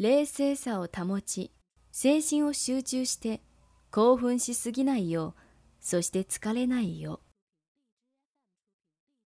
冷静さを保ち、精神を集中して興奮しすぎないよう、そして疲れないよう。